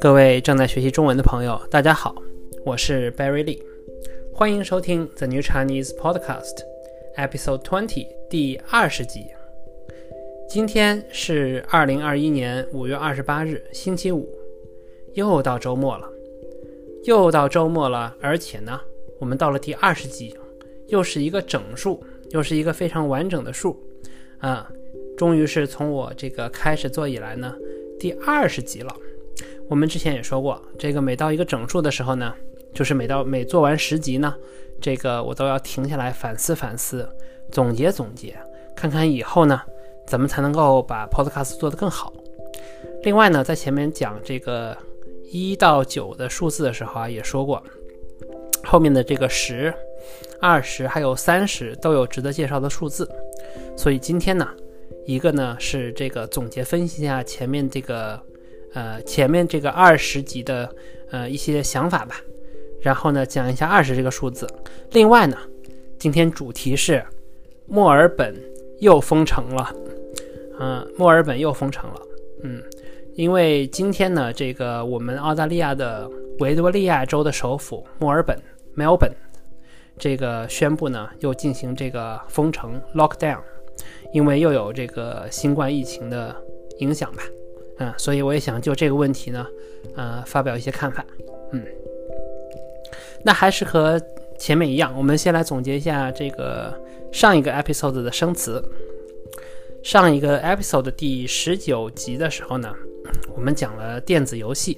各位正在学习中文的朋友，大家好，我是 Barry Lee，欢迎收听 The New Chinese Podcast Episode Twenty 第二十集。今天是二零二一年五月二十八日，星期五，又到周末了，又到周末了，而且呢，我们到了第二十集，又是一个整数，又是一个非常完整的数，啊，终于是从我这个开始做以来呢，第二十集了。我们之前也说过，这个每到一个整数的时候呢，就是每到每做完十集呢，这个我都要停下来反思反思，总结总结，看看以后呢，怎么才能够把 Podcast 做得更好。另外呢，在前面讲这个一到九的数字的时候啊，也说过，后面的这个十、二十还有三十都有值得介绍的数字，所以今天呢，一个呢是这个总结分析一下前面这个。呃，前面这个二十集的呃一些想法吧，然后呢讲一下二十这个数字。另外呢，今天主题是墨尔本又封城了，嗯，墨尔本又封城了，嗯，因为今天呢，这个我们澳大利亚的维多利亚州的首府墨尔本 （Melbourne） 这个宣布呢又进行这个封城 （lockdown），因为又有这个新冠疫情的影响吧。嗯，所以我也想就这个问题呢，呃，发表一些看法。嗯，那还是和前面一样，我们先来总结一下这个上一个 episode 的生词。上一个 episode 第十九集的时候呢，我们讲了电子游戏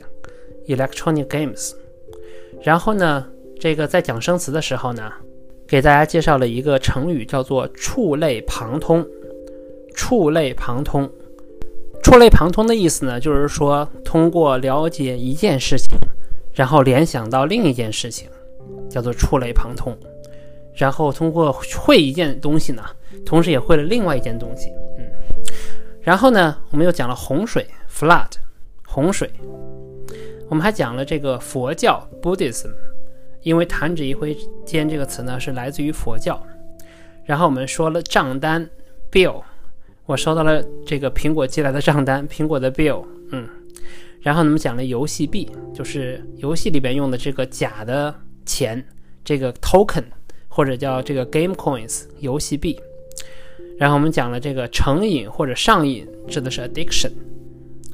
（electronic games）。然后呢，这个在讲生词的时候呢，给大家介绍了一个成语，叫做触类旁通。触类旁通。触类旁通的意思呢，就是说通过了解一件事情，然后联想到另一件事情，叫做触类旁通。然后通过会一件东西呢，同时也会了另外一件东西。嗯，然后呢，我们又讲了洪水 （flood），洪水。我们还讲了这个佛教 （Buddhism），因为弹指一挥间这个词呢是来自于佛教。然后我们说了账单 （bill）。我收到了这个苹果寄来的账单，苹果的 bill，嗯，然后我们讲了游戏币，就是游戏里边用的这个假的钱，这个 token 或者叫这个 game coins 游戏币。然后我们讲了这个成瘾或者上瘾，指的是 addiction。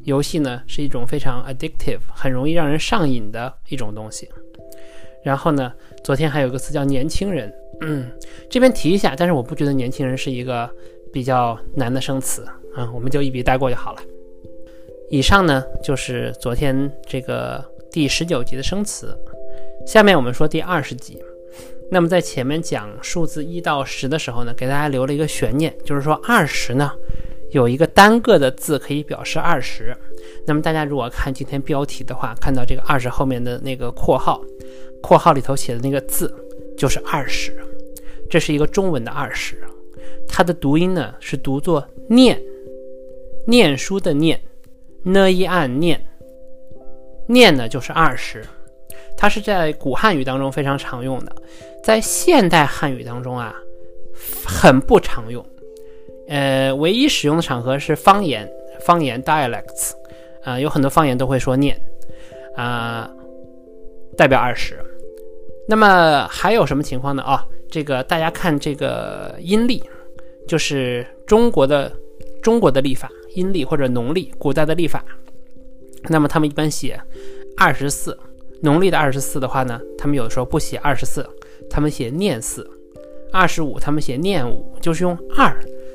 游戏呢是一种非常 addictive，很容易让人上瘾的一种东西。然后呢，昨天还有个词叫年轻人，嗯，这边提一下，但是我不觉得年轻人是一个。比较难的生词啊，我们就一笔带过就好了。以上呢就是昨天这个第十九集的生词。下面我们说第二十集。那么在前面讲数字一到十的时候呢，给大家留了一个悬念，就是说二十呢有一个单个的字可以表示二十。那么大家如果看今天标题的话，看到这个二十后面的那个括号，括号里头写的那个字就是二十，这是一个中文的二十。它的读音呢是读作“念”，念书的“念”，呢一按念，念呢就是二十。它是在古汉语当中非常常用的，在现代汉语当中啊，很不常用。呃，唯一使用的场合是方言，方言 dialects，啊，有很多方言都会说“念”，啊，代表二十。那么还有什么情况呢？啊，这个大家看这个阴历。就是中国的中国的历法，阴历或者农历，古代的历法。那么他们一般写二十四，农历的二十四的话呢，他们有的时候不写二十四，他们写念四。二十五，他们写念五，就是用二，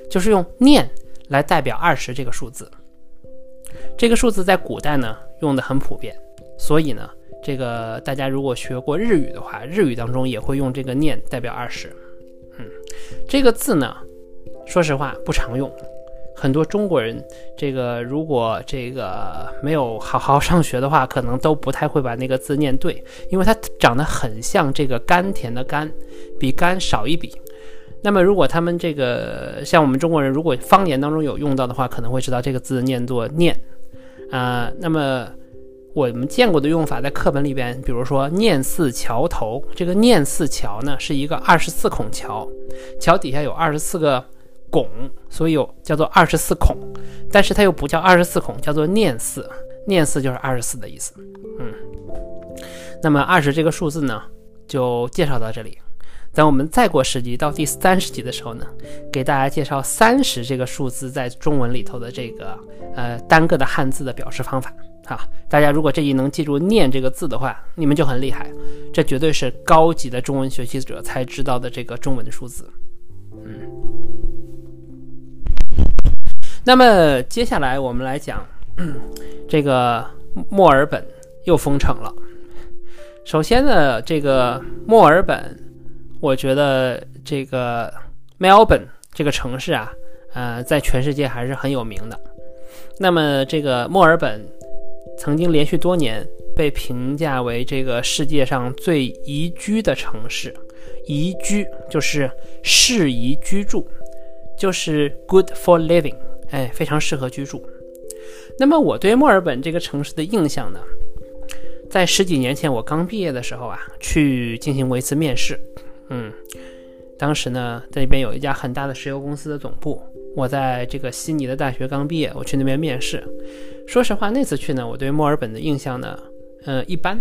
就是用念来代表二十这个数字。这个数字在古代呢用的很普遍，所以呢，这个大家如果学过日语的话，日语当中也会用这个念代表二十。嗯，这个字呢。说实话不常用，很多中国人这个如果这个没有好好上学的话，可能都不太会把那个字念对，因为它长得很像这个甘甜的甘，比甘少一笔。那么如果他们这个像我们中国人，如果方言当中有用到的话，可能会知道这个字念作念啊。那么我们见过的用法在课本里边，比如说念似桥头，这个念似桥呢是一个二十四孔桥，桥底下有二十四个。拱，所以有叫做二十四孔，但是它又不叫二十四孔，叫做念四，念四就是二十四的意思。嗯，那么二十这个数字呢，就介绍到这里。等我们再过十集到第三十集的时候呢，给大家介绍三十这个数字在中文里头的这个呃单个的汉字的表示方法。啊，大家如果这一能记住“念”这个字的话，你们就很厉害。这绝对是高级的中文学习者才知道的这个中文数字。嗯，那么接下来我们来讲这个墨尔本又封城了。首先呢，这个墨尔本。我觉得这个 Melbourne 这个城市啊，呃，在全世界还是很有名的。那么，这个墨尔本曾经连续多年被评价为这个世界上最宜居的城市。宜居就是适宜居住，就是 good for living，哎，非常适合居住。那么，我对墨尔本这个城市的印象呢，在十几年前我刚毕业的时候啊，去进行过一次面试。嗯，当时呢，在那边有一家很大的石油公司的总部。我在这个悉尼的大学刚毕业，我去那边面试。说实话，那次去呢，我对墨尔本的印象呢，呃，一般。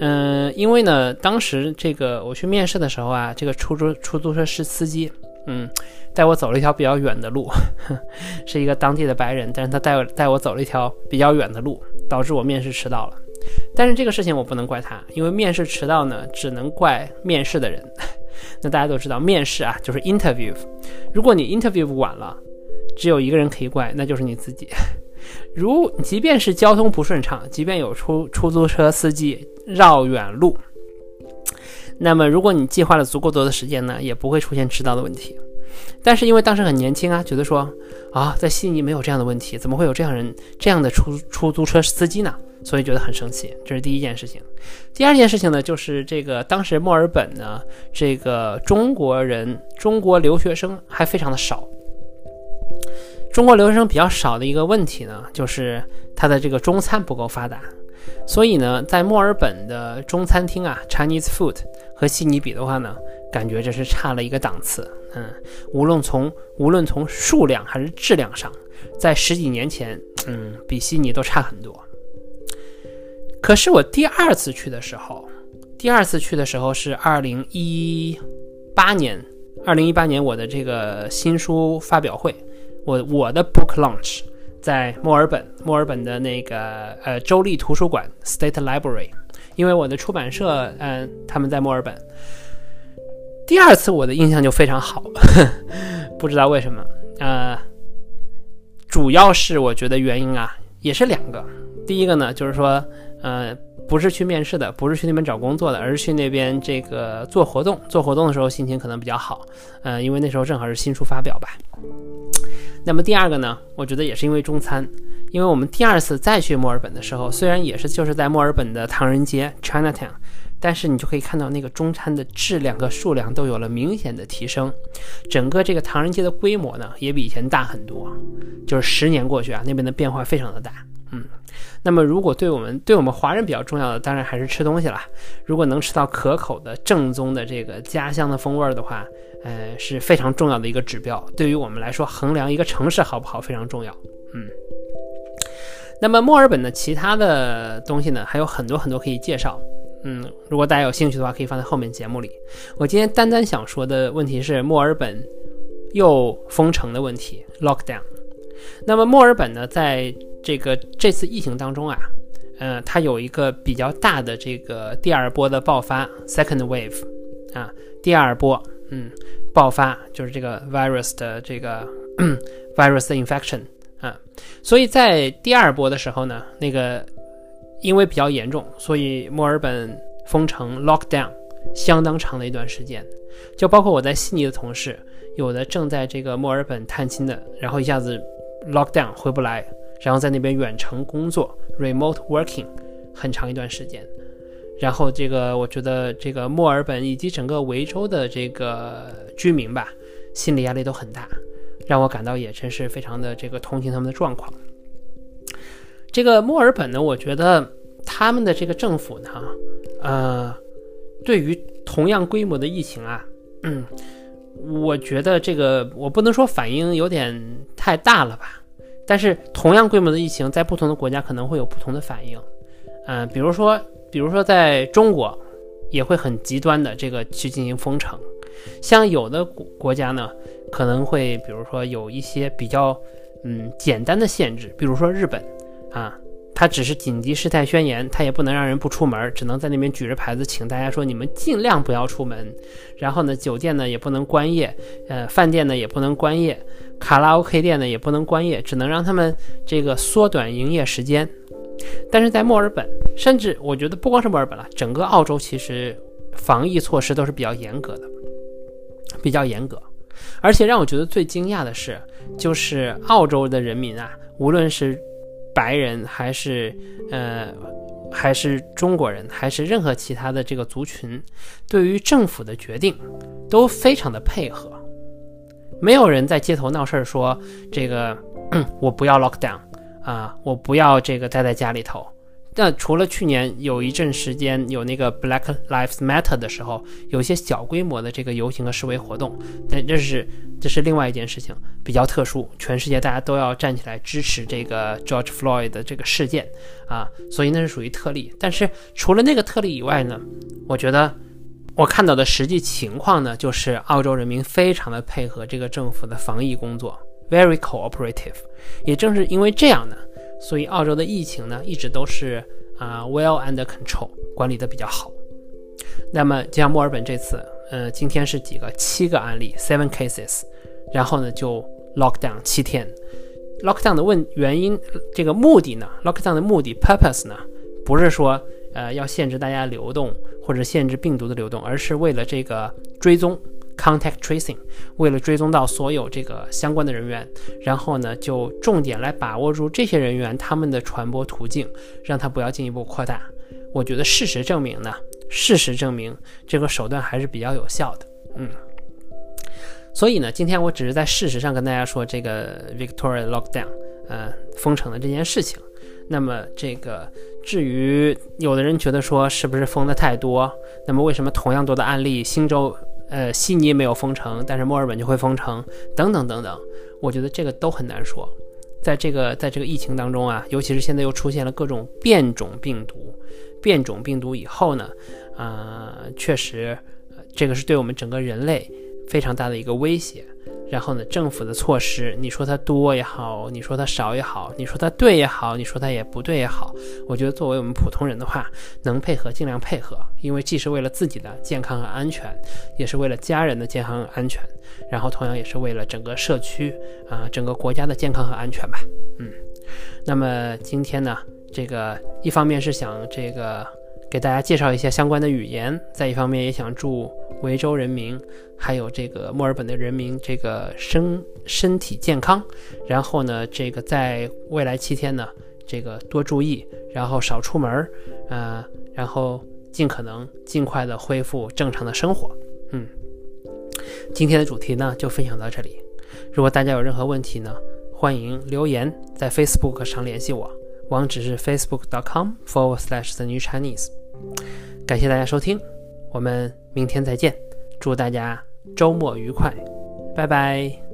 嗯，因为呢，当时这个我去面试的时候啊，这个出租出租车司司机，嗯，带我走了一条比较远的路，是一个当地的白人，但是他带我带我走了一条比较远的路，导致我面试迟到了。但是这个事情我不能怪他，因为面试迟到呢，只能怪面试的人。那大家都知道，面试啊就是 interview，如果你 interview 晚了，只有一个人可以怪，那就是你自己。如即便是交通不顺畅，即便有出出租车司机绕远路，那么如果你计划了足够多的时间呢，也不会出现迟到的问题。但是因为当时很年轻啊，觉得说啊，在悉尼没有这样的问题，怎么会有这样人这样的出出租车司机呢？所以觉得很生气，这是第一件事情。第二件事情呢，就是这个当时墨尔本呢，这个中国人、中国留学生还非常的少。中国留学生比较少的一个问题呢，就是它的这个中餐不够发达。所以呢，在墨尔本的中餐厅啊，Chinese food 和悉尼比的话呢，感觉这是差了一个档次。嗯，无论从无论从数量还是质量上，在十几年前，嗯，比悉尼都差很多。可是我第二次去的时候，第二次去的时候是二零一八年，二零一八年我的这个新书发表会，我我的 book launch 在墨尔本，墨尔本的那个呃州立图书馆 State Library，因为我的出版社嗯他们在墨尔本。第二次我的印象就非常好，不知道为什么，呃，主要是我觉得原因啊也是两个，第一个呢就是说。呃，不是去面试的，不是去那边找工作的，而是去那边这个做活动。做活动的时候心情可能比较好，呃，因为那时候正好是新书发表吧。那么第二个呢，我觉得也是因为中餐，因为我们第二次再去墨尔本的时候，虽然也是就是在墨尔本的唐人街 Chinatown，但是你就可以看到那个中餐的质量和数量都有了明显的提升，整个这个唐人街的规模呢也比以前大很多，就是十年过去啊，那边的变化非常的大，嗯。那么，如果对我们对我们华人比较重要的，当然还是吃东西啦。如果能吃到可口的、正宗的这个家乡的风味的话，呃，是非常重要的一个指标。对于我们来说，衡量一个城市好不好非常重要。嗯。那么，墨尔本的其他的东西呢，还有很多很多可以介绍。嗯，如果大家有兴趣的话，可以放在后面节目里。我今天单单想说的问题是墨尔本又封城的问题，lockdown。那么，墨尔本呢，在这个这次疫情当中啊，呃，它有一个比较大的这个第二波的爆发，second wave，啊，第二波，嗯，爆发就是这个 virus 的这个 virus infection 啊，所以在第二波的时候呢，那个因为比较严重，所以墨尔本封城 lockdown 相当长的一段时间，就包括我在悉尼的同事，有的正在这个墨尔本探亲的，然后一下子 lockdown 回不来。然后在那边远程工作，remote working，很长一段时间。然后这个，我觉得这个墨尔本以及整个维州的这个居民吧，心理压力都很大，让我感到也真是非常的这个同情他们的状况。这个墨尔本呢，我觉得他们的这个政府呢，呃，对于同样规模的疫情啊，嗯，我觉得这个我不能说反应有点太大了吧，但是同样规模的疫情，在不同的国家可能会有不同的反应。嗯，比如说，比如说在中国，也会很极端的这个去进行封城。像有的国国家呢，可能会比如说有一些比较嗯简单的限制，比如说日本啊。他只是紧急事态宣言，他也不能让人不出门，只能在那边举着牌子，请大家说你们尽量不要出门。然后呢，酒店呢也不能关业，呃，饭店呢也不能关业，卡拉 OK 店呢也不能关业，只能让他们这个缩短营业时间。但是在墨尔本，甚至我觉得不光是墨尔本了，整个澳洲其实防疫措施都是比较严格的，比较严格。而且让我觉得最惊讶的是，就是澳洲的人民啊，无论是白人还是呃，还是中国人，还是任何其他的这个族群，对于政府的决定都非常的配合，没有人在街头闹事儿说这个 我不要 lock down 啊，我不要这个待在家里头。那除了去年有一阵时间有那个 Black Lives Matter 的时候，有一些小规模的这个游行和示威活动，但这是这是另外一件事情，比较特殊，全世界大家都要站起来支持这个 George Floyd 的这个事件啊，所以那是属于特例。但是除了那个特例以外呢，我觉得我看到的实际情况呢，就是澳洲人民非常的配合这个政府的防疫工作，very cooperative。也正是因为这样呢。所以澳洲的疫情呢，一直都是啊 well under control，管理的比较好。那么就像墨尔本这次，呃，今天是几个七个案例，seven cases，然后呢就 lock down 七天。lock down 的问原因，这个目的呢，lock down 的目的 purpose 呢，不是说呃要限制大家流动或者限制病毒的流动，而是为了这个追踪。Contact tracing，为了追踪到所有这个相关的人员，然后呢，就重点来把握住这些人员他们的传播途径，让他不要进一步扩大。我觉得事实证明呢，事实证明这个手段还是比较有效的。嗯，所以呢，今天我只是在事实上跟大家说这个 Victoria lockdown，呃，封城的这件事情。那么这个至于有的人觉得说是不是封的太多，那么为什么同样多的案例，新州？呃，悉尼没有封城，但是墨尔本就会封城，等等等等。我觉得这个都很难说。在这个在这个疫情当中啊，尤其是现在又出现了各种变种病毒，变种病毒以后呢，啊，确实，这个是对我们整个人类非常大的一个威胁。然后呢，政府的措施，你说它多也好，你说它少也好，你说它对也好，你说它也不对也好，我觉得作为我们普通人的话，能配合尽量配合，因为既是为了自己的健康和安全，也是为了家人的健康和安全，然后同样也是为了整个社区啊，整个国家的健康和安全吧。嗯，那么今天呢，这个一方面是想这个。给大家介绍一下相关的语言，再一方面也想祝维州人民，还有这个墨尔本的人民这个身身体健康。然后呢，这个在未来七天呢，这个多注意，然后少出门儿，呃，然后尽可能尽快的恢复正常的生活。嗯，今天的主题呢就分享到这里。如果大家有任何问题呢，欢迎留言在 Facebook 上联系我，网址是 facebook.com/forward/slash/the/new/chinese。感谢大家收听，我们明天再见，祝大家周末愉快，拜拜。